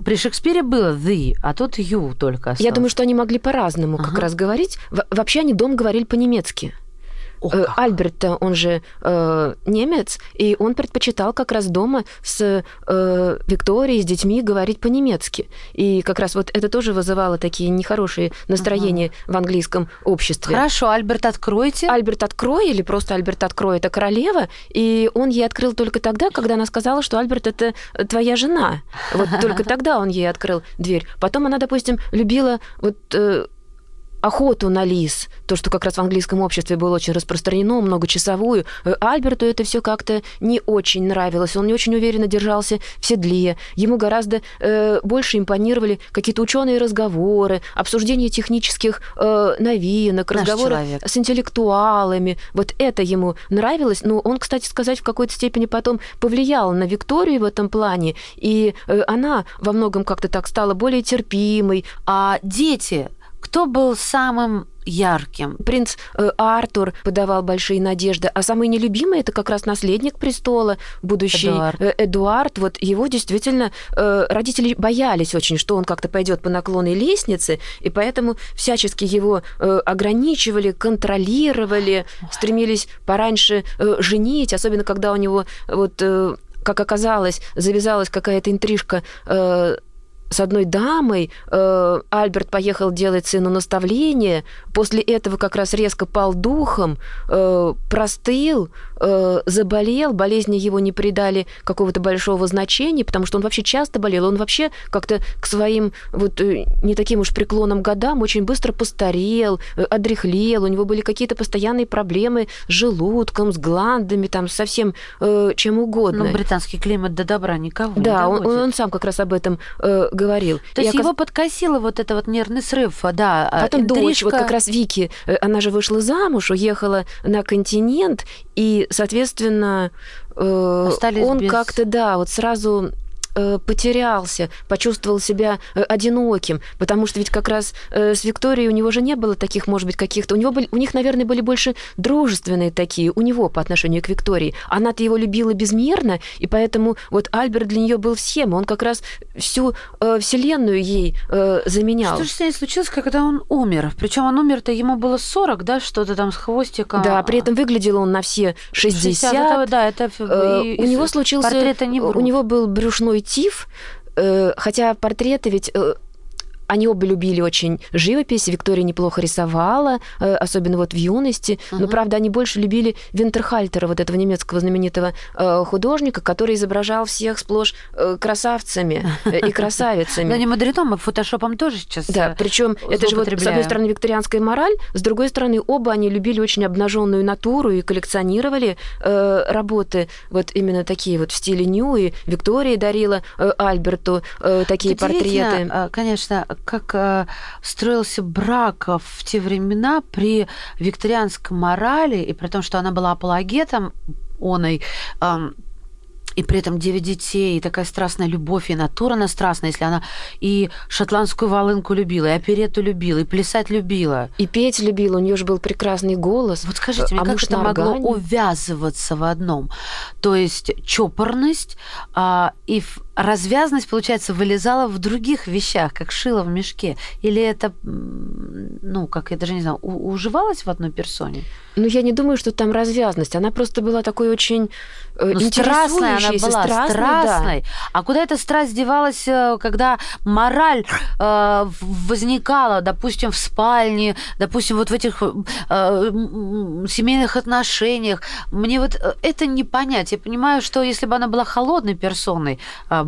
Speaker 2: При Шекспире было the, а тут you только осталось.
Speaker 3: я думаю, что они могли по-разному как
Speaker 2: Ага.
Speaker 3: раз говорить. Во- Вообще они дом говорили по-немецки.
Speaker 2: О,
Speaker 3: Э. Альберт, он же э, немец, и он предпочитал как раз дома с э, Викторией, с детьми говорить по-немецки. И как раз вот это тоже вызывало такие нехорошие настроения в английском обществе.
Speaker 2: Хорошо, Альберт, откройте.
Speaker 3: Альберт открой или просто Альберт открой, это королева, и он ей открыл только тогда, когда она сказала, что Альберт это твоя жена. Вот только тогда он ей открыл дверь. Потом она, допустим, любила вот э, охоту на лис, то, что как раз в английском обществе было очень распространено, многочасовую. Э, Альберту это все как-то не очень нравилось, он не очень уверенно держался в седле, ему гораздо э, больше импонировали какие-то ученые разговоры, обсуждение технических э, новинок,
Speaker 2: Наш
Speaker 3: разговоры
Speaker 2: человек.
Speaker 3: с интеллектуалами. Вот это ему нравилось. Но он, кстати сказать, в какой-то степени потом повлиял на Викторию в этом плане. И э, она во многом как-то так стала более терпимой.
Speaker 2: А дети, кто был самым ярким?
Speaker 3: Принц э, Артур подавал большие надежды, а самый нелюбимый это как раз наследник престола, будущий
Speaker 2: Эдуард.
Speaker 3: э, Эдуард. Вот его действительно э, родители боялись очень, что он как-то пойдет по наклонной лестнице, и поэтому всячески его э, ограничивали, контролировали, стремились пораньше э, женить, особенно когда у него вот э, как оказалось, завязалась какая-то интрижка э, с одной дамой. Э, Альберт поехал делать сыну наставление. После этого как раз резко пал духом, э, простыл, э, заболел. Болезни его не придали какого-то большого значения, потому что он вообще часто болел. Он вообще как-то к своим вот э, не таким уж преклонным годам очень быстро постарел, э, одряхлел. У него были какие-то постоянные проблемы с желудком, с гландами, там, со всем э, чем угодно.
Speaker 2: Ну, британский климат до добра никого не
Speaker 3: Да, он, он сам как раз об этом э, говорил.
Speaker 2: То есть
Speaker 3: оказ-
Speaker 2: его подкосило вот это вот нервный срыв, а, да. а,
Speaker 3: Потом дочь, вот
Speaker 2: интрижка.
Speaker 3: как раз Вики, э, она же вышла замуж, уехала на континент, и, соответственно, э,
Speaker 2: Остались
Speaker 3: он
Speaker 2: без-
Speaker 3: как-то, да, вот сразу потерялся, почувствовал себя э, одиноким, потому что ведь как раз э, с Викторией у него же не было таких, может быть, каких-то... У, него были, у них, наверное, были больше дружественные такие, у него по отношению к Виктории. Она-то его любила безмерно, и поэтому вот Альберт для нее был всем, он как раз всю э, вселенную ей э, заменял.
Speaker 2: Что же с ней случилось, когда он умер? Причем он умер-то, ему было 40, да, что-то там с хвостиком.
Speaker 3: Да, при этом выглядел он на все 60.
Speaker 2: это, да, это...
Speaker 3: Э,
Speaker 2: и-
Speaker 3: у него случился...
Speaker 2: Портрета не
Speaker 3: У
Speaker 2: врут.
Speaker 3: него был брюшной тиф, э, хотя портреты ведь... они оба любили очень живопись. Виктория неплохо рисовала, э, особенно вот в юности. Uh-huh. Но, правда, они больше любили Винтерхальтера, вот этого немецкого знаменитого э, художника, который изображал всех сплошь э, красавцами и красавицами.
Speaker 2: Да не мудрено, мы фотошопом тоже сейчас
Speaker 3: Да, причем это же вот, с одной стороны, викторианская мораль, с другой стороны, оба они любили очень обнаженную натуру и коллекционировали работы вот именно такие вот в стиле ню, и Виктория дарила Альберту такие портреты.
Speaker 2: Конечно, как э, строился брак в те времена при викторианской морали, и при том, что она была апологетом оной, э, и при этом девять детей, и такая страстная любовь, и натура она страстная, если она и шотландскую волынку любила, и оперету любила, и плясать любила.
Speaker 3: И петь любила, у нее же был прекрасный голос.
Speaker 2: Вот скажите мне, а как это могло увязываться в одном? То есть чопорность а, и развязность, получается, вылезала в других вещах, как шило в мешке? Или это, ну, как я даже не знаю, уживалось в одной персоне?
Speaker 3: Ну, я не думаю, что там развязность. Она просто была такой очень э, ну,
Speaker 2: страстная она была, страстной. страстной. Да. А куда эта страсть девалась, э, когда мораль э, возникала, допустим, в спальне, допустим, вот в этих э, семейных отношениях? Мне вот э, это не понять. Я понимаю, что если бы она была холодной персоной,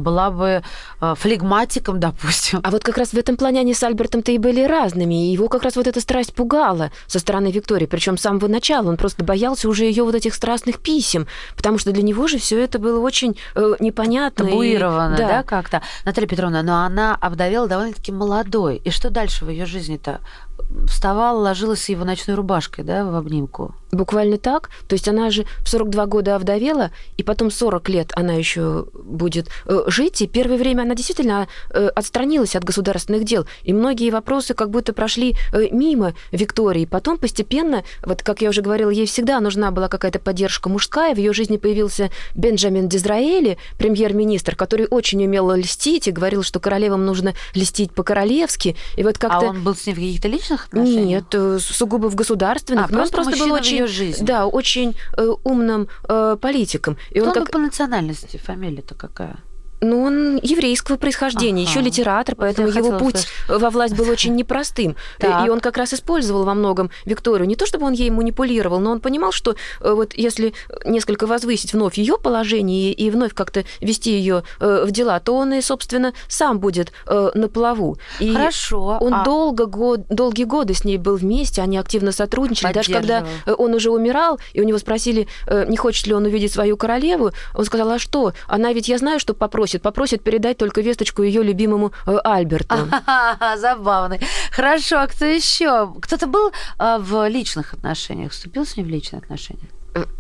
Speaker 2: была бы э, флегматиком, допустим.
Speaker 3: А вот как раз в этом плане они с Альбертом-то и были разными, и его как раз вот эта страсть пугала со стороны Виктории, причем с самого начала он просто боялся уже ее вот этих страстных писем, потому что для него же все это было очень э, непонятно.
Speaker 2: Табуировано, и... да, да как-то. Наталья Петровна, но она обдавела довольно-таки молодой. И что дальше в ее жизни-то? Вставала, ложилась его ночной рубашкой, да, в обнимку.
Speaker 3: Буквально так. То есть она же в 42 года овдовела, и потом 40 лет она еще будет э, жить. И первое время она действительно э, отстранилась от государственных дел. И многие вопросы как будто прошли э, мимо Виктории. Потом постепенно, вот как я уже говорила, ей всегда нужна была какая-то поддержка мужская. В ее жизни появился Бенджамин Дизраэли, премьер-министр, который очень умел льстить и говорил, что королевам нужно льстить по-королевски. И вот как-то...
Speaker 2: А он был с ней в каких-то личных отношениях?
Speaker 3: Нет, э, сугубо в государственных. А, просто он просто был очень, жизни. да, очень э, умным э, политиком.
Speaker 2: И Кто он как... по национальности? Фамилия-то какая?
Speaker 3: Ну, он еврейского происхождения, ага. еще литератор, поэтому вот его путь услышать. во власть был очень непростым. Так. И он как раз использовал во многом Викторию. Не то чтобы он ей манипулировал, но он понимал, что э, вот если несколько возвысить вновь ее положение и вновь как-то вести ее э, в дела, то он и, собственно, сам будет э, на плаву. И
Speaker 2: Хорошо.
Speaker 3: Он а... долго, год, долгие годы с ней был вместе, они активно сотрудничали. Даже когда он уже умирал, и у него спросили, не хочет ли он увидеть свою королеву, он сказал, а что? Она ведь, я знаю, что попросит попросит? Попросит передать только весточку ее любимому э, Альберту.
Speaker 2: Забавный. Хорошо, а кто еще? Кто-то был э, в личных отношениях? Вступил с ней в личные отношения?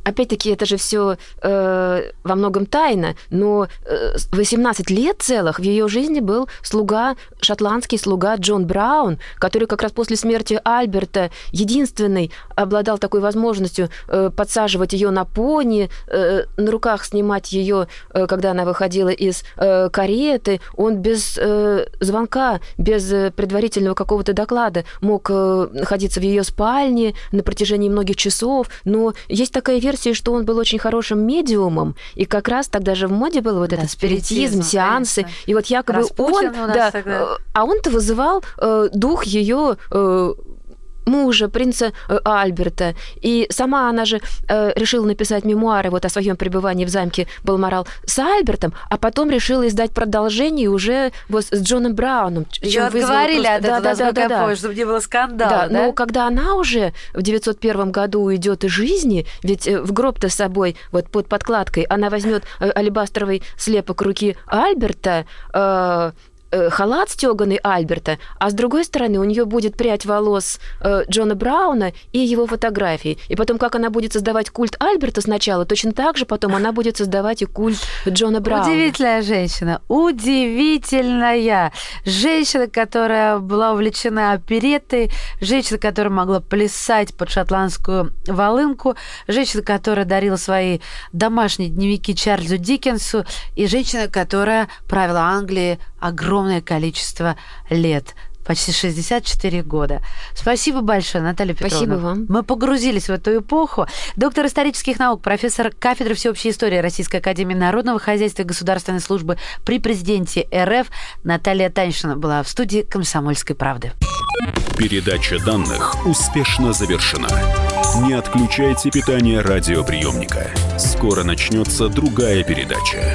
Speaker 3: Э, опять-таки, это же все э, во многом тайна, но э, 18 лет целых в ее жизни был слуга, шотландский слуга Джон Браун, который как раз после смерти Альберта единственный обладал такой возможностью э, подсаживать ее на пони, э, на руках снимать ее, э, когда она выходила из э, кареты. Он без э, звонка, без э, предварительного какого-то доклада мог э, находиться в ее спальне на протяжении многих часов, но есть такая версия, что он был очень хорошим медиумом, и как раз тогда же в моде был вот да, этот спиритизм, сеансы, конечно. и вот якобы Распутин он, да, тогда. Э, а он-то вызывал э, дух ее э, мужа, принца э, Альберта. И сама она же э, решила написать мемуары вот о своем пребывании в замке Балморал с Альбертом, а потом решила издать продолжение уже вот с Джоном Брауном.
Speaker 2: Ее отговорили просто... от этого, да, да, да, да, да. чтобы не было скандала, да,
Speaker 3: да? Но когда она уже в 901 году уйдет из жизни, ведь э, в гроб-то с собой, вот под подкладкой, она возьмет э, алебастровый слепок руки Альберта, э, Э, халат стеганый Альберта, а с другой стороны у нее будет прядь волос э, Джона Брауна и его фотографии. И потом, как она будет создавать культ Альберта сначала, точно так же потом она будет создавать и культ Джона Брауна.
Speaker 2: Удивительная женщина, удивительная. Женщина, которая была увлечена опереттой, женщина, которая могла плясать под шотландскую волынку, женщина, которая дарила свои домашние дневники Чарльзу Диккенсу, и женщина, которая правила Англии огромное количество лет. почти 64 года. Спасибо большое, Наталья Петровна.
Speaker 3: Спасибо вам.
Speaker 2: Мы погрузились в эту эпоху. Доктор исторических наук, профессор кафедры всеобщей истории Российской Академии Народного Хозяйства и Государственной службы при президенте РФ Наталья Таньшина была в студии «Комсомольской правды».
Speaker 1: Передача данных успешно завершена. Не отключайте питание радиоприемника. Скоро начнется другая передача.